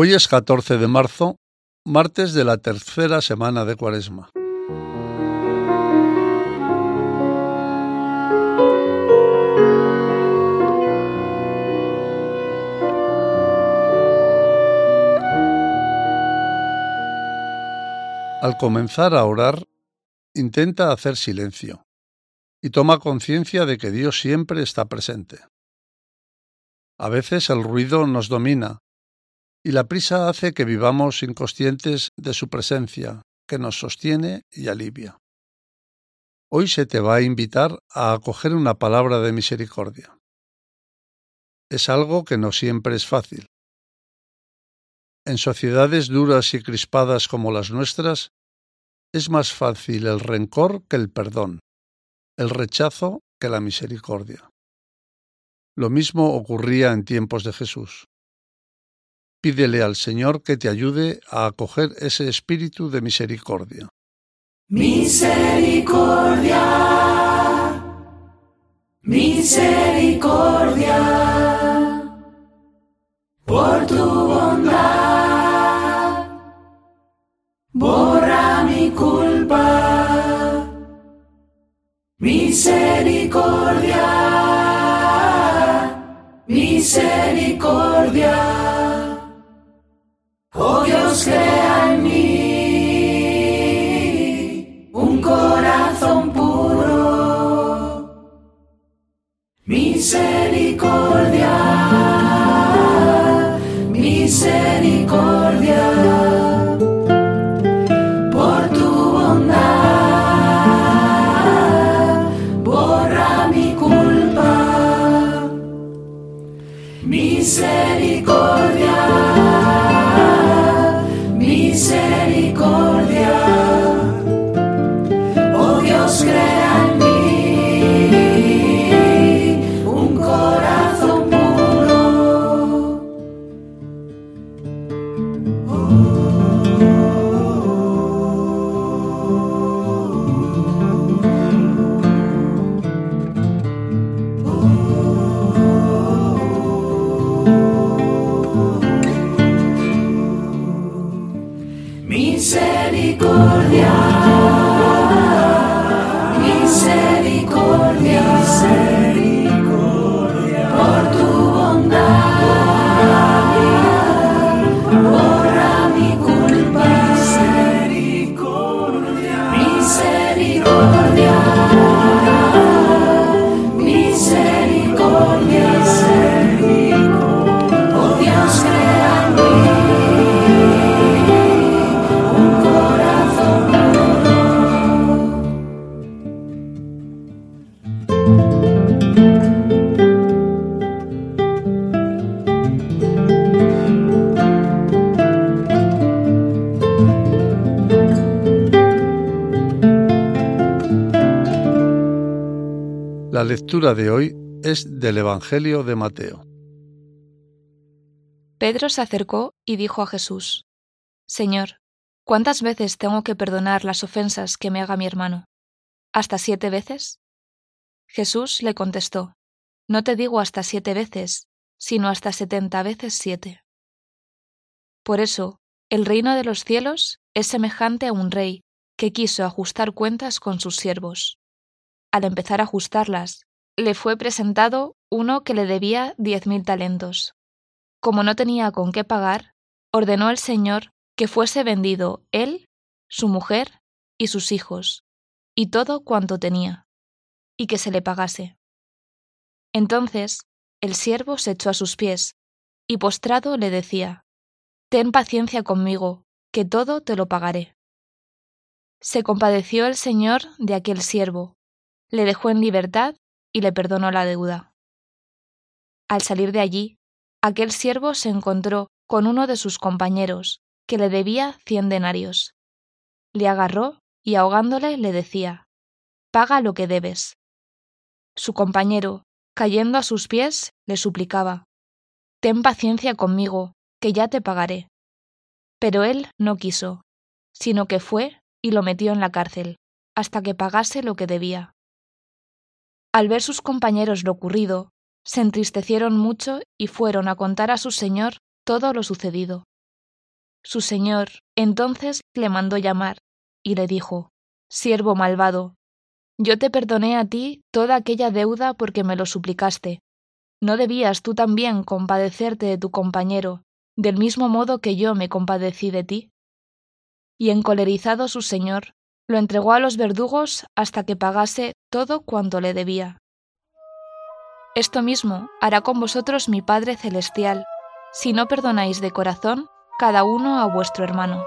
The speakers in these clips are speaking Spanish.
Hoy es 14 de marzo, martes de la tercera semana de Cuaresma. Al comenzar a orar, intenta hacer silencio y toma conciencia de que Dios siempre está presente. A veces el ruido nos domina y la prisa hace que vivamos inconscientes de su presencia, que nos sostiene y alivia. Hoy se te va a invitar a acoger una palabra de misericordia. Es algo que no siempre es fácil. En sociedades duras y crispadas como las nuestras, es más fácil el rencor que el perdón, el rechazo que la misericordia. Lo mismo ocurría en tiempos de Jesús. Pídele al Señor que te ayude a acoger ese espíritu de misericordia. Misericordia, misericordia, por tu bondad, borra mi culpa. Misericordia, misericordia. Misericordia, del Evangelio de Mateo. Pedro se acercó y dijo a Jesús, Señor, ¿cuántas veces tengo que perdonar las ofensas que me haga mi hermano? ¿Hasta siete veces? Jesús le contestó, No te digo hasta siete veces, sino hasta setenta veces siete. Por eso, el reino de los cielos es semejante a un rey que quiso ajustar cuentas con sus siervos. Al empezar a ajustarlas, le fue presentado uno que le debía diez mil talentos. Como no tenía con qué pagar, ordenó el Señor que fuese vendido él, su mujer y sus hijos, y todo cuanto tenía, y que se le pagase. Entonces el siervo se echó a sus pies, y postrado le decía, Ten paciencia conmigo, que todo te lo pagaré. Se compadeció el Señor de aquel siervo, le dejó en libertad y le perdonó la deuda. Al salir de allí, aquel siervo se encontró con uno de sus compañeros, que le debía cien denarios. Le agarró y ahogándole le decía, Paga lo que debes. Su compañero, cayendo a sus pies, le suplicaba, Ten paciencia conmigo, que ya te pagaré. Pero él no quiso, sino que fue y lo metió en la cárcel, hasta que pagase lo que debía. Al ver sus compañeros lo ocurrido, se entristecieron mucho y fueron a contar a su señor todo lo sucedido. Su señor entonces le mandó llamar y le dijo, Siervo malvado, yo te perdoné a ti toda aquella deuda porque me lo suplicaste. ¿No debías tú también compadecerte de tu compañero, del mismo modo que yo me compadecí de ti? Y encolerizado su señor, lo entregó a los verdugos hasta que pagase todo cuanto le debía. Esto mismo hará con vosotros mi Padre Celestial, si no perdonáis de corazón cada uno a vuestro hermano.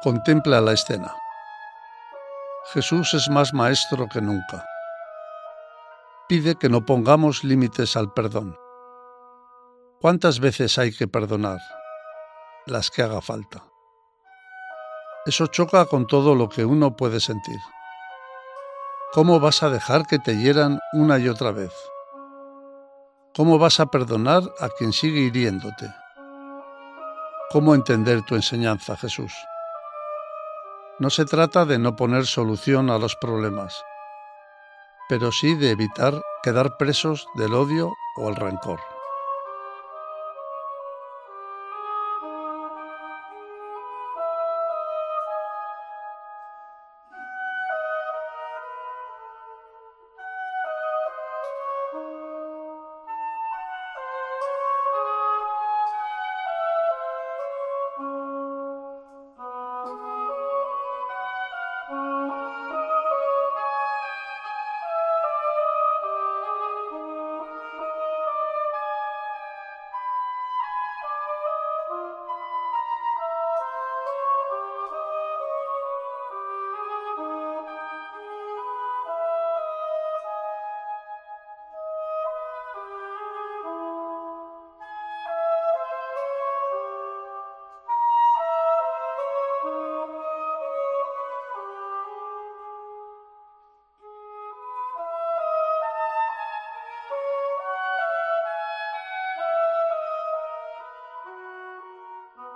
Contempla la escena. Jesús es más maestro que nunca. Pide que no pongamos límites al perdón. ¿Cuántas veces hay que perdonar? Las que haga falta. Eso choca con todo lo que uno puede sentir. ¿Cómo vas a dejar que te hieran una y otra vez? ¿Cómo vas a perdonar a quien sigue hiriéndote? ¿Cómo entender tu enseñanza, Jesús? No se trata de no poner solución a los problemas, pero sí de evitar quedar presos del odio o el rencor.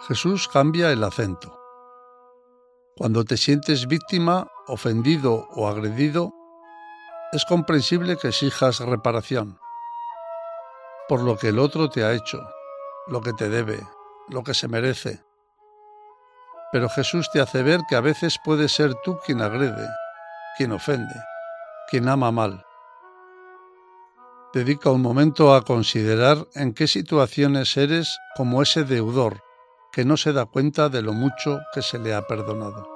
Jesús cambia el acento. Cuando te sientes víctima, ofendido o agredido, es comprensible que exijas reparación por lo que el otro te ha hecho, lo que te debe, lo que se merece. Pero Jesús te hace ver que a veces puedes ser tú quien agrede, quien ofende, quien ama mal. Dedica un momento a considerar en qué situaciones eres como ese deudor que no se da cuenta de lo mucho que se le ha perdonado.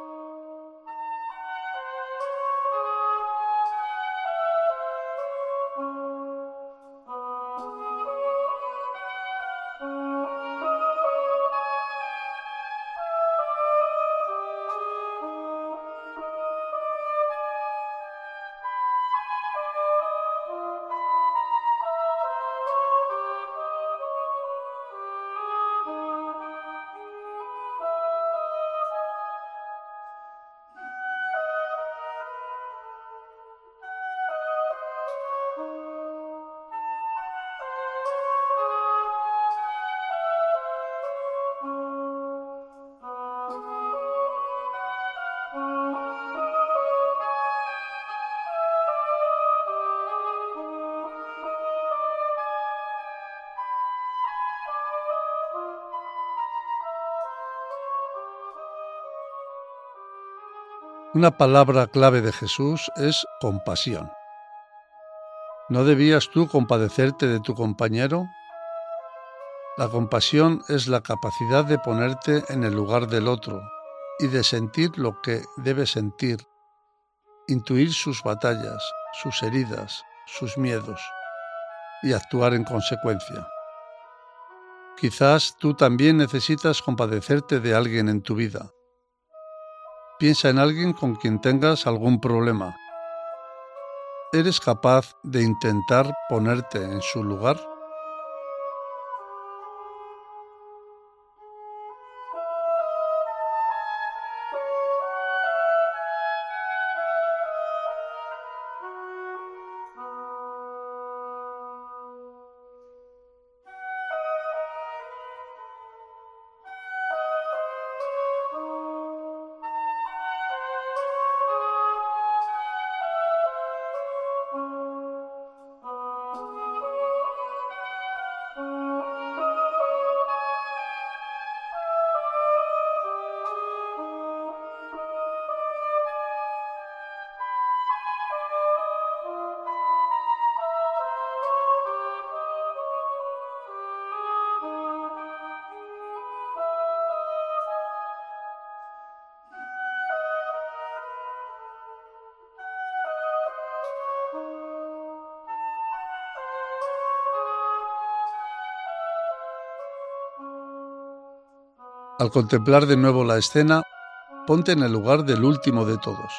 Una palabra clave de Jesús es compasión. ¿No debías tú compadecerte de tu compañero? La compasión es la capacidad de ponerte en el lugar del otro y de sentir lo que debe sentir, intuir sus batallas, sus heridas, sus miedos y actuar en consecuencia. Quizás tú también necesitas compadecerte de alguien en tu vida Piensa en alguien con quien tengas algún problema. ¿Eres capaz de intentar ponerte en su lugar? Al contemplar de nuevo la escena, ponte en el lugar del último de todos,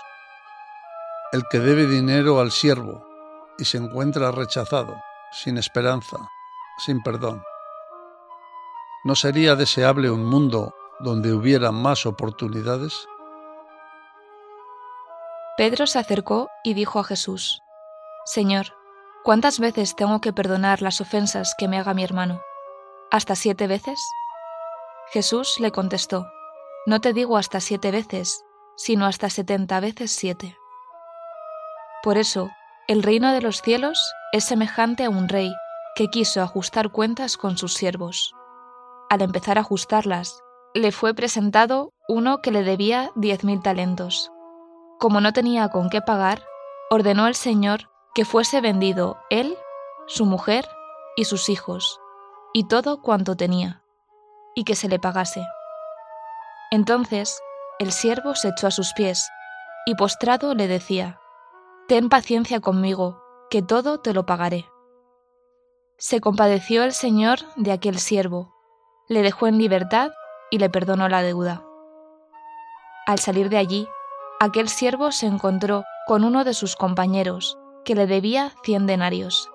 el que debe dinero al siervo y se encuentra rechazado, sin esperanza, sin perdón. ¿No sería deseable un mundo donde hubiera más oportunidades? Pedro se acercó y dijo a Jesús, Señor, ¿cuántas veces tengo que perdonar las ofensas que me haga mi hermano? ¿Hasta siete veces? Jesús le contestó, No te digo hasta siete veces, sino hasta setenta veces siete. Por eso, el reino de los cielos es semejante a un rey que quiso ajustar cuentas con sus siervos. Al empezar a ajustarlas, le fue presentado uno que le debía diez mil talentos. Como no tenía con qué pagar, ordenó el Señor que fuese vendido él, su mujer y sus hijos, y todo cuanto tenía, y que se le pagase. Entonces el siervo se echó a sus pies, y postrado le decía, Ten paciencia conmigo, que todo te lo pagaré. Se compadeció el Señor de aquel siervo, le dejó en libertad y le perdonó la deuda. Al salir de allí, aquel siervo se encontró con uno de sus compañeros, que le debía cien denarios.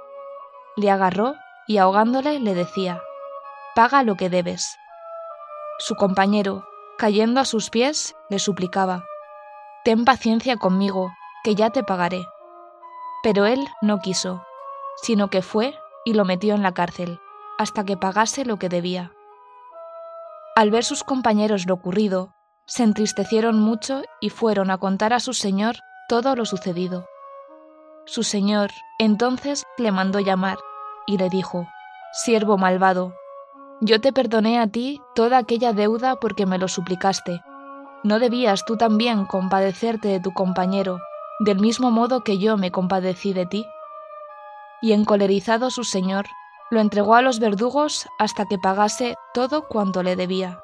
Le agarró y ahogándole le decía, Paga lo que debes. Su compañero, cayendo a sus pies, le suplicaba, Ten paciencia conmigo, que ya te pagaré. Pero él no quiso, sino que fue y lo metió en la cárcel, hasta que pagase lo que debía. Al ver sus compañeros lo ocurrido, se entristecieron mucho y fueron a contar a su señor todo lo sucedido. Su señor entonces le mandó llamar y le dijo, Siervo malvado, yo te perdoné a ti toda aquella deuda porque me lo suplicaste. ¿No debías tú también compadecerte de tu compañero, del mismo modo que yo me compadecí de ti? Y encolerizado su señor, lo entregó a los verdugos hasta que pagase todo cuanto le debía.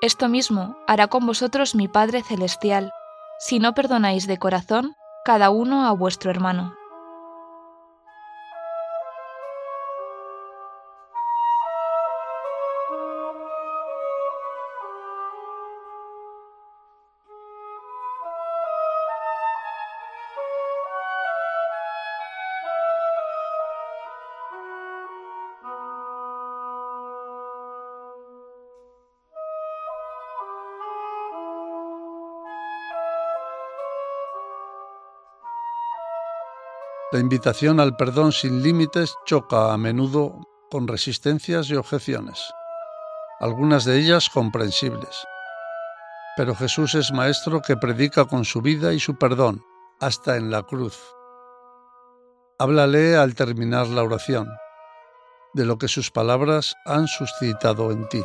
Esto mismo hará con vosotros mi Padre Celestial, si no perdonáis de corazón cada uno a vuestro hermano. La invitación al perdón sin límites choca a menudo con resistencias y objeciones, algunas de ellas comprensibles. Pero Jesús es maestro que predica con su vida y su perdón, hasta en la cruz. Háblale al terminar la oración, de lo que sus palabras han suscitado en ti.